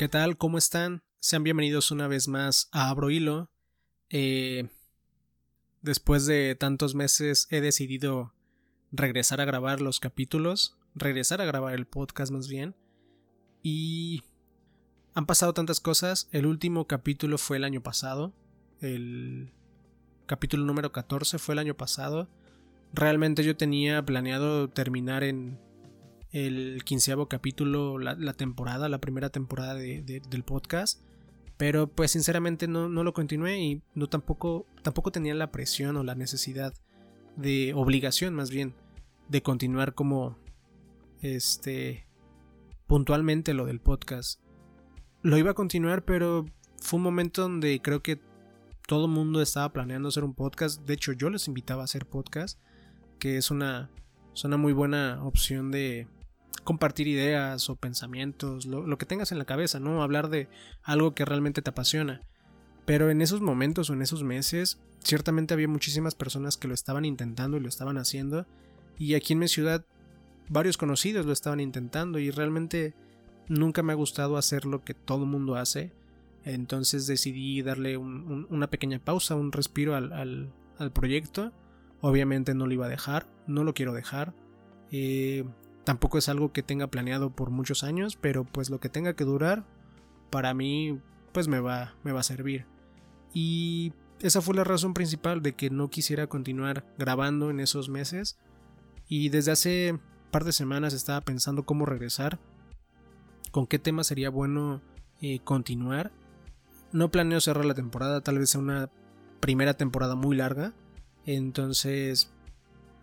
¿Qué tal? ¿Cómo están? Sean bienvenidos una vez más a Abro Hilo. Eh, después de tantos meses he decidido regresar a grabar los capítulos, regresar a grabar el podcast más bien. Y han pasado tantas cosas. El último capítulo fue el año pasado. El capítulo número 14 fue el año pasado. Realmente yo tenía planeado terminar en el quinceavo capítulo, la, temporada, la primera temporada del podcast. Pero pues sinceramente no, no, lo continué y no tampoco, tampoco tenía la presión o la necesidad de obligación más bien de continuar como este puntualmente lo del podcast. Lo iba a continuar, pero fue un momento donde creo que todo el mundo estaba planeando hacer un podcast. De hecho, yo les invitaba a hacer podcast, que es una, es una muy buena opción de, compartir ideas o pensamientos, lo, que tengas en la cabeza, ¿no? Hablar de algo que realmente te apasiona. Pero en esos momentos o en esos meses, ciertamente había muchísimas personas que lo estaban intentando y lo estaban haciendo. Y aquí en mi ciudad, varios conocidos lo estaban intentando y realmente nunca me ha gustado hacer lo que todo mundo hace. Entonces decidí darle una pequeña pausa, un respiro al, al, proyecto. Obviamente no lo iba a dejar, no lo quiero dejar. Eh, Tampoco es algo que tenga planeado por muchos años, pero pues lo que tenga que durar, para mí, pues me va, me va a servir. Y esa fue la razón principal de que no quisiera continuar grabando en esos meses. Y desde hace par de semanas estaba pensando cómo regresar, con qué tema sería bueno eh, continuar. No planeo cerrar la temporada, tal vez sea una primera temporada muy larga. Entonces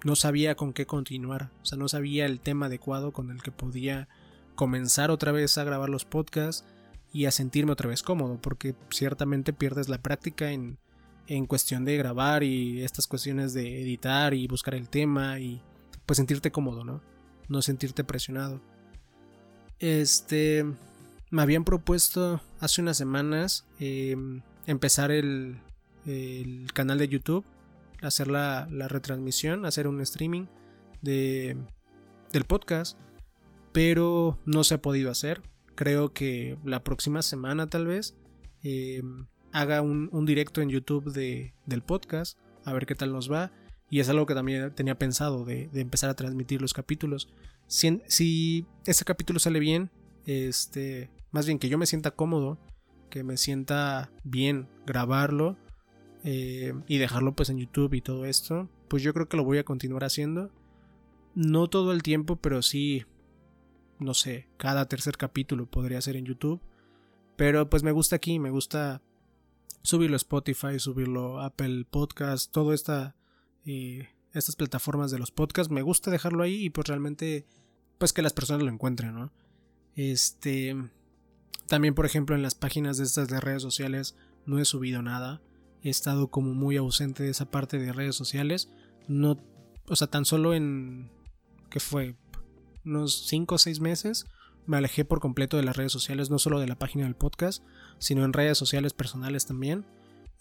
no sabía con qué continuar, o sea, no sabía el tema adecuado con el que podía comenzar otra vez a grabar los podcasts y a sentirme otra vez cómodo, porque ciertamente pierdes la práctica en, en cuestión de grabar y estas cuestiones de editar y buscar el tema y pues sentirte cómodo, ¿no? No sentirte presionado. Este, me habían propuesto hace unas semanas em, empezar el, el canal de YouTube hacer la, retransmisión, hacer un streaming de, del podcast, pero no se ha podido hacer. Creo que la próxima semana tal vez eh, haga un, directo en YouTube de, del podcast, a ver qué tal nos va. Y es algo que también tenía pensado de, empezar a transmitir los capítulos. Si, si capítulo sale bien, este, más bien que yo me sienta cómodo, que me sienta bien grabarlo, eh, y dejarlo pues en YouTube y todo esto, pues yo creo que lo voy a continuar haciendo. No todo el tiempo, pero sí, no sé, cada tercer capítulo podría ser en YouTube. Pero pues me gusta aquí, me gusta subirlo a Spotify, subirlo a Apple Podcast, todo esta, eh, estas plataformas de los podcasts. Me gusta dejarlo ahí y pues realmente, pues que las personas lo encuentren, ¿no? Este, también por ejemplo en las páginas de estas de redes sociales no he subido nada he estado como muy ausente de esa parte de redes sociales. No, o sea, tan solo en, ¿qué fue? Unos 5 o 6 meses me alejé por completo de las redes sociales, no solo de la página del podcast, sino en redes sociales personales también.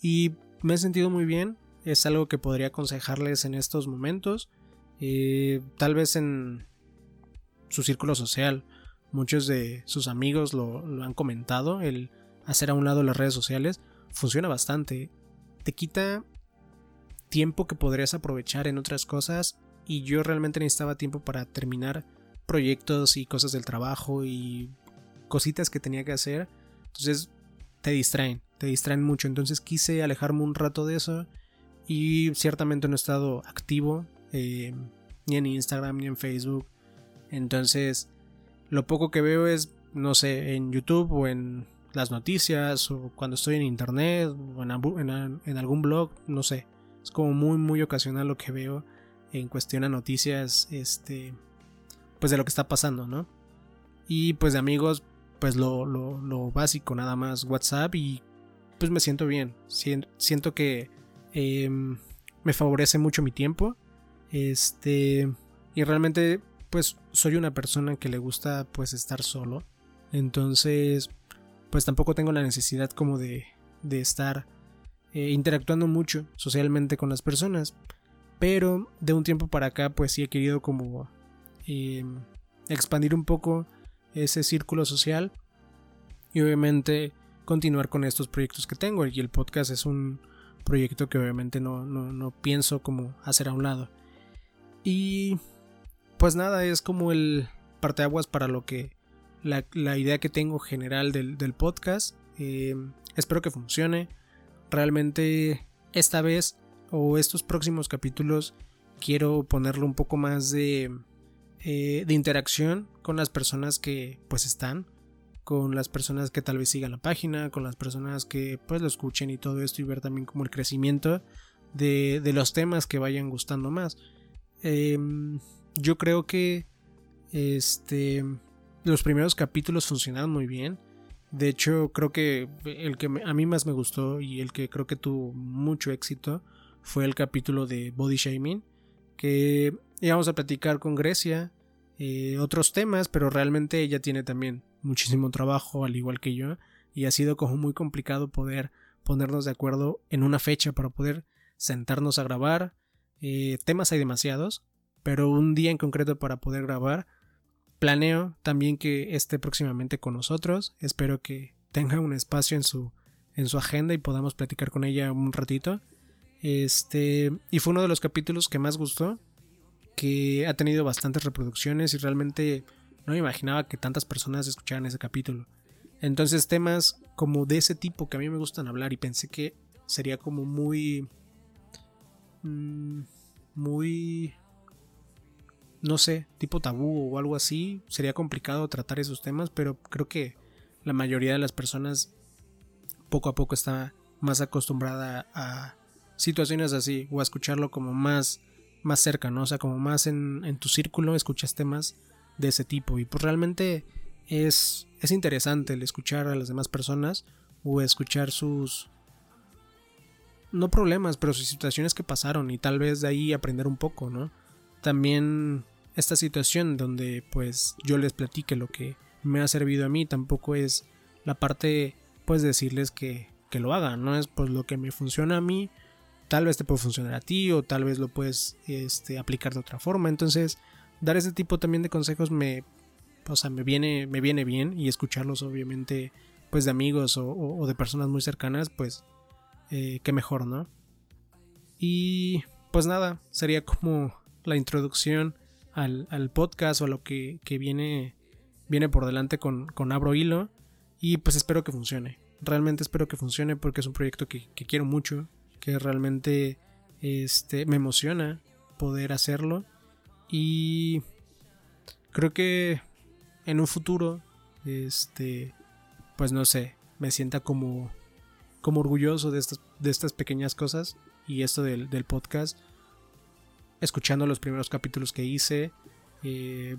Y me he sentido muy bien, es algo que podría aconsejarles en estos momentos. Eh, tal vez en su círculo social, muchos de sus amigos lo han comentado, el hacer a un lado las redes sociales funciona bastante te quita tiempo que podrías aprovechar en otras cosas y yo realmente necesitaba tiempo para terminar proyectos y cosas del trabajo y cositas que tenía que hacer. Entonces te distraen, te distraen mucho. Entonces quise alejarme un rato de eso y ciertamente no he estado activo eh, ni en Instagram ni en Facebook. Entonces lo poco que veo es, no sé, en YouTube o en las noticias o cuando estoy en internet o en, algún blog, no sé. Es como muy, muy ocasional lo que veo en cuestión a noticias, este, pues de lo que está pasando, ¿no? Y pues de amigos, pues lo, lo, básico, nada más WhatsApp y pues me siento bien. Siento que em, me favorece mucho mi tiempo. Este, y realmente, pues soy una persona que le gusta pues estar solo. Entonces, pues tampoco tengo la necesidad como de, de estar eh, interactuando mucho socialmente con las personas. Pero de un tiempo para acá pues sí he querido como em, expandir un poco ese círculo social. y obviamente continuar con estos proyectos que tengo y el podcast es un proyecto que obviamente no, no, pienso como hacer a un lado. Y pues nada, es como el parteaguas para lo que la, idea que tengo general del, podcast. Eh, espero que funcione. Realmente esta vez o estos próximos capítulos quiero ponerle un poco más de, eh, de interacción con las personas que pues están con las personas que tal vez sigan la página, con las personas que pues lo escuchen y todo esto y ver también como el crecimiento de, los temas que vayan gustando más. Em, yo creo que este los primeros capítulos funcionaron muy bien. De hecho, creo que el que a mí más me gustó y el que creo que tuvo mucho éxito fue el capítulo de Body Shaming, que íbamos a platicar con Grecia eh, otros temas, pero realmente ella tiene también muchísimo trabajo, al igual que yo, y ha sido como muy complicado poder ponernos de acuerdo en una fecha para poder sentarnos a grabar. Eh, temas hay demasiados, pero un día en concreto para poder grabar. Planeo también que esté próximamente con nosotros. Espero que tenga un espacio en su, en su agenda y podamos platicar con ella un ratito. Este, y fue uno de los capítulos que más gustó, que ha tenido bastantes reproducciones y realmente no me imaginaba que tantas personas escucharan ese capítulo. Entonces temas como de ese tipo que a mí me gustan hablar y pensé que sería como muy... Mm, muy... No sé, tipo tabú o algo así. Sería complicado tratar esos temas, pero creo que la mayoría de las personas poco a poco está más acostumbrada a situaciones así o a escucharlo como más más cerca, ¿no? O sea, como más en, en tu círculo escuchas temas de ese tipo. Y pues realmente es, es interesante el escuchar a las demás personas o escuchar sus... No problemas, pero sus situaciones que pasaron y tal vez de ahí aprender un poco, ¿no? También esta situación donde pues yo les platique lo que me ha servido a mí tampoco es la parte pues decirles que, que lo hagan, no es pues lo que me funciona a mí, tal vez te puede funcionar a ti o tal vez lo puedes este, aplicar de otra forma, entonces dar ese tipo también de consejos me, o sea, me viene, me viene bien y escucharlos obviamente pues de amigos o, de personas muy cercanas, pues eh, qué mejor, ¿no? Y pues nada, sería como la introducción al, podcast o a lo que, viene, viene por delante con, con Abro Hilo y pues espero que funcione. Realmente espero que funcione porque es un proyecto que, que quiero mucho, que realmente este, me emociona poder hacerlo y creo que en un futuro, este, pues no sé, me sienta como, como orgulloso de estas, de estas pequeñas cosas y esto del, podcast. Escuchando los primeros capítulos que hice, eh,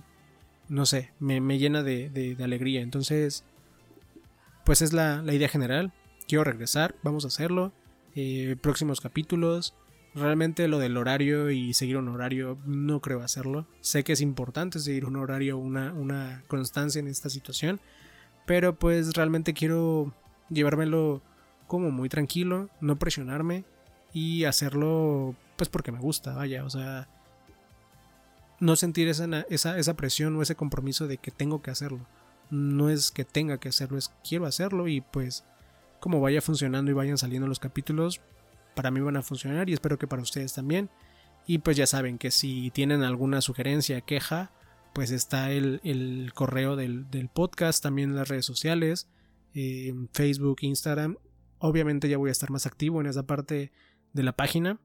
no sé, me, llena de, alegría. Entonces, pues es la, idea general. Quiero regresar, vamos a hacerlo. Eh, próximos capítulos, Realmente lo del horario y seguir un horario no creo hacerlo. Sé que es importante seguir un horario, una, una constancia en esta situación. Pero pues realmente quiero llevármelo como muy tranquilo, no presionarme y hacerlo pues porque me gusta, vaya, o sea, no sentir esa, esa, esa presión o ese compromiso de que tengo que hacerlo. No es que tenga que hacerlo, es quiero hacerlo y pues como vaya funcionando y vayan saliendo los capítulos, para mí van a funcionar y espero que para ustedes también. Y pues ya saben que si tienen alguna sugerencia, queja, pues está el, correo del, podcast, también las redes sociales, eh, Facebook, Instagram. Obviamente ya voy a estar más activo en esa parte de la página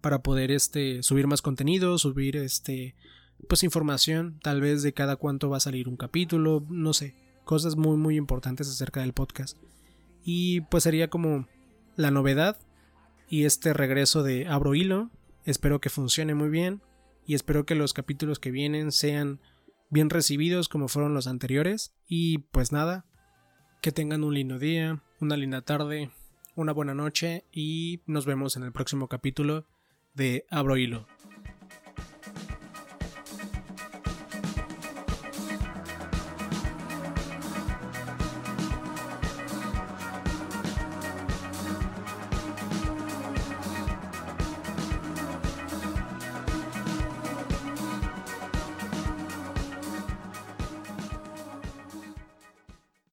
para poder este, subir más contenido, subir este, pues información, tal vez de cada cuánto va a salir un capítulo, no sé, cosas muy muy importantes acerca del podcast. Y pues sería como la novedad y este regreso de Abro Hilo. Espero que funcione muy bien y espero que los capítulos que vienen sean bien recibidos como fueron los anteriores. Y pues nada, que tengan un lindo día, una linda tarde, una buena noche y nos vemos en el próximo capítulo de Abro Hilo.